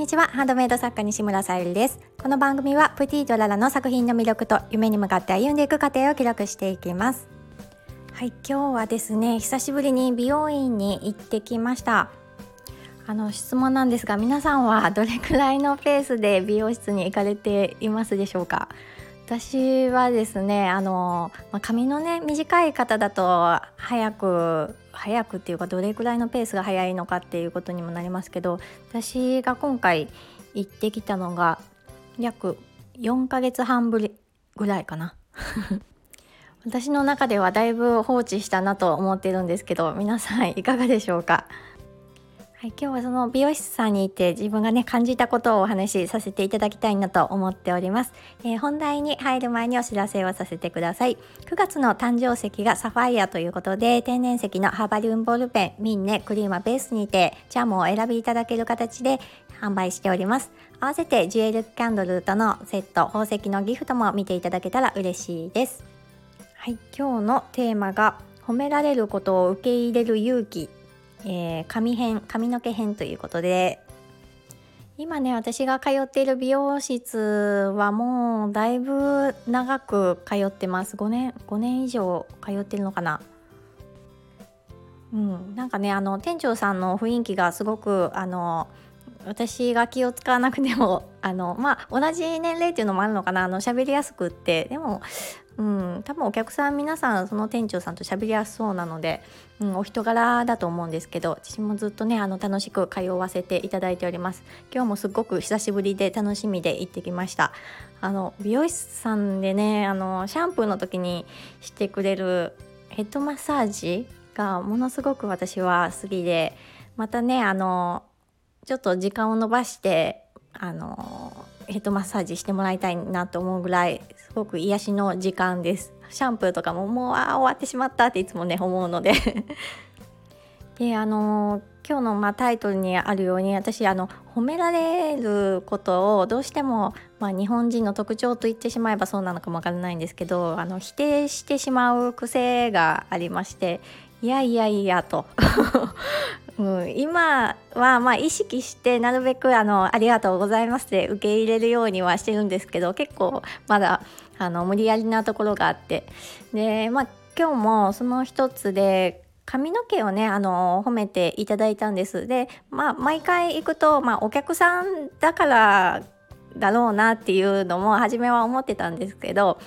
にちは。ハンドメイド作家西村さゆりです。この番組はプティドララの作品の魅力と夢に向かって歩んでいく過程を記録していきます。はい今日はですね久しぶりに美容院に行ってきました。あの質問なんですが皆さんはどれくらいのペースで美容室に行かれていますでしょうか？私はですねあの、まあ、髪のね短い方だと早く早くっていうかどれくらいのペースが早いのかっていうことにもなりますけど私が今回行ってきたのが約4ヶ月半ぶりぐらいかな。私の中ではだいぶ放置したなと思ってるんですけど皆さんいかがでしょうか？はい、今日はその美容師さんにいて自分がね感じたことをお話しさせていただきたいなと思っております、えー、本題に入る前にお知らせをさせてください。9月の誕生石がサファイアということで天然石のハーバリウムボールペンミンネクリーマベースにてチャームを選びいただける形で販売しております。合わせてジュエルキャンドルとのセット宝石のギフトも見ていただけたら嬉しいです。はい今日のテーマが褒められることを受け入れる勇気。えー、髪編髪の毛編ということで今ね私が通っている美容室はもうだいぶ長く通ってます。5年5年以上通ってるのかな。うんなんかねあの店長さんの雰囲気がすごくあの私が気を使わなくてもあのまあ同じ年齢っていうのもあるのかな。あの喋りやすくって。でもうん、多分お客さん皆さんその店長さんと喋りやすそうなので、うん、お人柄だと思うんですけど私もずっとねあの楽しく通わせていただいております。今日もすっごく久しぶりで楽しみで行ってきました。あの美容師さんでねあのシャンプーの時にしてくれるヘッドマッサージがものすごく私は好きでまたねあのちょっと時間を延ばしてあのヘッドマッサージしてもらいたいなと思うぐらいすごく癒しの時間です。シャンプーとかももうあ終わってしまったっていつもね思うので。であの今日のまあタイトルにあるように私あの褒められることをどうしても、まあ、日本人の特徴と言ってしまえばそうなのかもわからないんですけどあの否定してしまう癖がありましていやいやいやと。うん、今はまあ意識してなるべくあのありがとうございますって受け入れるようにはしてるんですけど結構まだあの無理やりなところがあって。でまあ今日もその一つで髪の毛をねあの褒めていただいたんです。でまあ毎回行くと、まあ、お客さんだからだろうなっていうのも初めは思ってたんですけど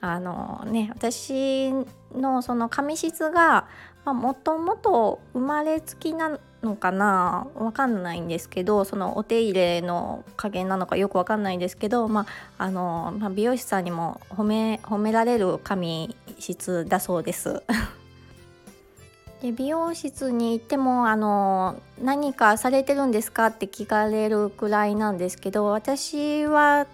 あのね私のその髪質がもともと生まれつきなのかな？わかんないんですけどそのお手入れの加減なのかよくわかんないんですけど、まああのまあ、美容師さんにも褒め褒められる髪質だそうです。で美容室に行ってもあの何かされてるんですか？って聞かれるくらいなんですけど私は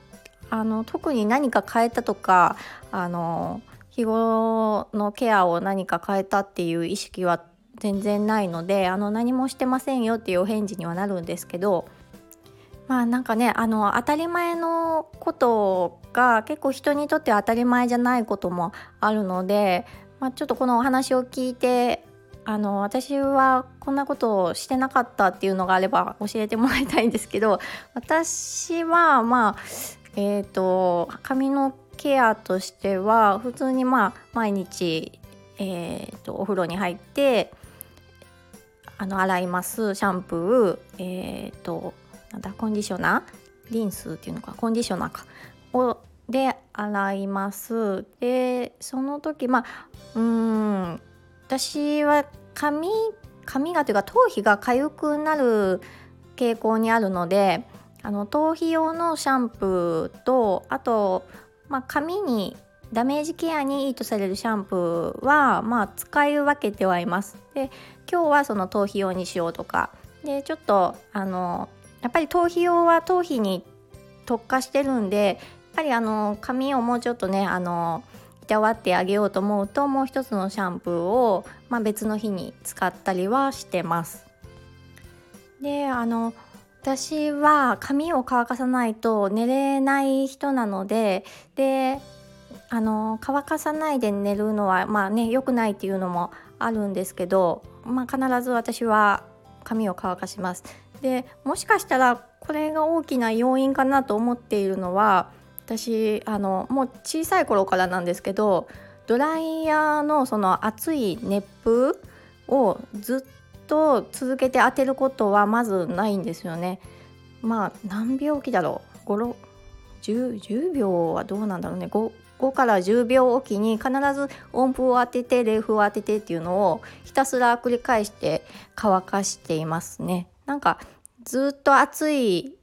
あの特に何か変えたとかあの日頃のケアを何か変えたっていう意識は全然ないのであの何もしてませんよっていうお返事にはなるんですけどまあなんかねあの当たり前のことが結構人にとっては当たり前じゃないこともあるので、まあ、ちょっとこのお話を聞いてあの私はこんなことをしてなかったっていうのがあれば教えてもらいたいんですけど私はまあえっ、ー、と髪のケアとしては普通にまあ毎日、えーと、お風呂に入ってあの洗います。シャンプーえっ、ー、となんだコンディショナー？リンスっていうのか。コンディショナーか。をで洗います。でその時まあうん私は髪髪がというか頭皮が痒くなる傾向にあるのであの頭皮用のシャンプーとあとまあ、髪にダメージケアにいいとされるシャンプーは、まあ、使い分けてはいます。で今日はその頭皮用にしようとかでちょっとあのやっぱり頭皮用は頭皮に特化してるんでやっぱりあの髪をもうちょっとねあのいたわってあげようと思うともう一つのシャンプーを、まあ、別の日に使ったりはしてます。であの私は髪を乾かさないと寝れない人なのでであの乾かさないで寝るのはまあね良くないっていうのもあるんですけど、まあ、必ず私は髪を乾かします。でもしかしたらこれが大きな要因かなと思っているのは私あのもう小さい頃からなんですけどドライヤーのその熱い熱風をずっと続けて当てることはまずないんですよね。まあ何秒おきだろう？5 10, 10秒はどうなんだろうね 5, 5から10秒おきに必ず温風を当てて冷風を当ててっていうのをひたすら繰り返して乾かしていますね。なんかずっと熱い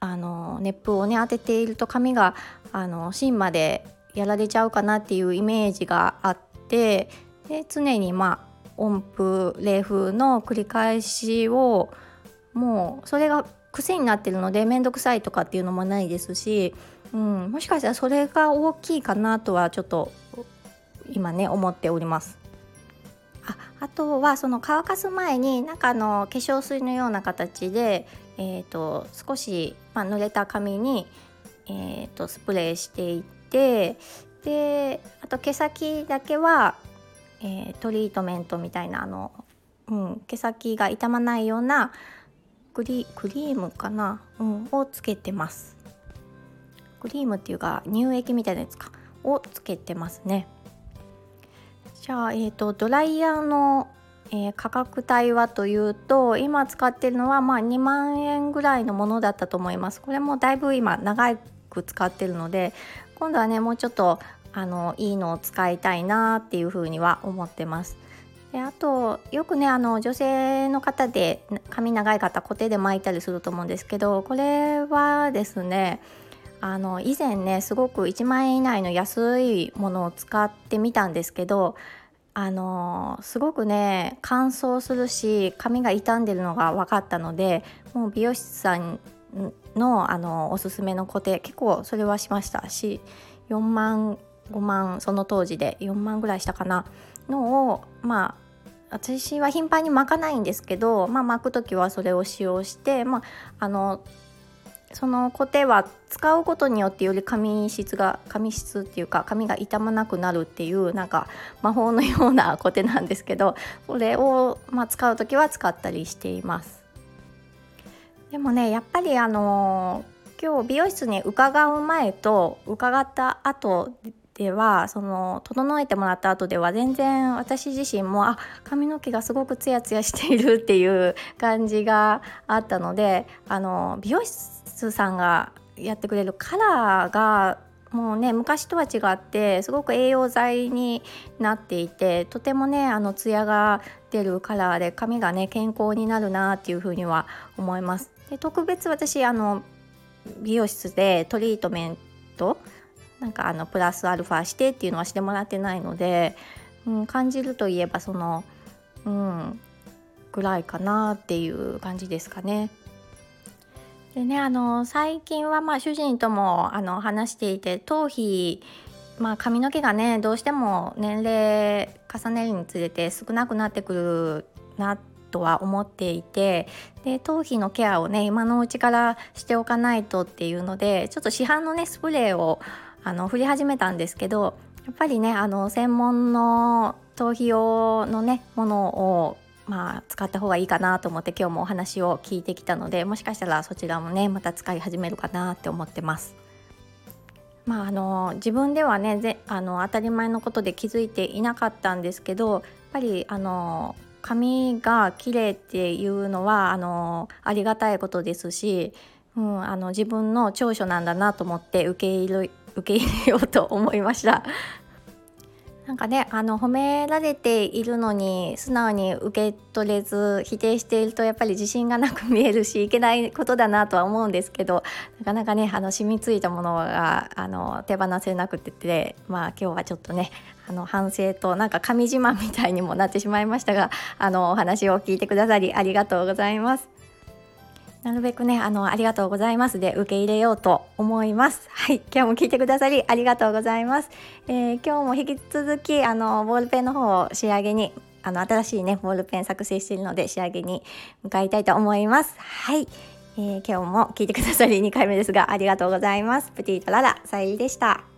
あの熱風をね当てていると髪があの芯までやられちゃうかなっていうイメージがあってで常にまあ温風冷風の繰り返しをもうそれが癖になってるので面倒くさいとかっていうのもないですし、うん、もしかしたらそれが大きいかなとはちょっと今ね思っております。ああとはその乾かす前になんかあの化粧水のような形で、えーと、少し、まあ、濡れた髪に、えーと、スプレーしていってであと毛先だけは、えー、トリートメントみたいなあの、うん、毛先が傷まないようなクリクリームかな、うん、をつけてますクリームっていうか乳液みたいなやつかをつけてますね。じゃあ、えーと、ドライヤーの、えー、価格帯はというと今使ってるのはまあ2万円ぐらいのものだったと思います。これもだいぶ今長く使ってるので今度はねもうちょっとあのいいのを使いたいなっていうふうには思ってます。であとよくねあの女性の方で髪長い方固定で巻いたりすると思うんですけどこれはですねあの以前ねすごく1万円以内の安いものを使ってみたんですけどあのすごくね乾燥するし髪が傷んでるのが分かったのでもう美容師さんのあのおすすめの固定結構それはしましたし4万5万その当時で4万ぐらいしたかなのをまあ私は頻繁に巻かないんですけど、まあ、巻く時はそれを使用して、まあ、あのそのコテは使うことによってより髪質が髪質っていうか髪が傷まなくなるっていうなんか魔法のようなコテなんですけどこれを、まあ、使う時は使ったりしています。でもねやっぱりあの今日美容室に伺う前と伺った後ではその整えてもらった後では全然私自身もあ髪の毛がすごくツヤツヤしているっていう感じがあったのであの美容室さんがやってくれるカラーがもうね昔とは違ってすごく栄養剤になっていてとてもねあのツヤが出るカラーで髪がね健康になるなっていうふうには思います。で特別私あの美容室でトリートメントなんかあのプラスアルファしてっていうのはしてもらってないので、うん、感じるといえばそのうんぐらいかなっていう感じですかね。でねあの最近はまあ主人ともあの話していて頭皮まあ髪の毛がねどうしても年齢重ねるにつれて少なくなってくるなとは思っていてで頭皮のケアをね今のうちからしておかないとっていうのでちょっと市販のねスプレーをあの振り始めたんですけどやっぱりねあの専門の頭皮用のねものをまあ、使った方がいいかなと思って今日もお話を聞いてきたのでもしかしたらそちらもねまた使い始めるかなって思ってます。まあ、あの自分ではねぜあの当たり前のことで気づいていなかったんですけどやっぱりあの髪が綺麗っていうのはあのありがたいことですし、うん、あの自分の長所なんだなと思って受け入れ受け入れようと思いましたなんかねあの褒められているのに素直に受け取れず否定しているとやっぱり自信がなく見えるしいけないことだなとは思うんですけどなかなかねあの染みついたものがあの手放せなくててまあ今日はちょっとねあの反省となんか神自慢みたいにもなってしまいましたがあのお話を聞いてくださりありがとうございます。なるべくね、あの、ありがとうございますで受け入れようと思います。はい、今日も聞いてくださりありがとうございます。えー、今日も引き続き、あの、ボールペンの方を仕上げに、あの、新しいね、ボールペン作成しているので仕上げに向かいたいと思います。はい、えー、今日も聞いてくださり2回目ですが、ありがとうございます。プティートララ、さゆりでした。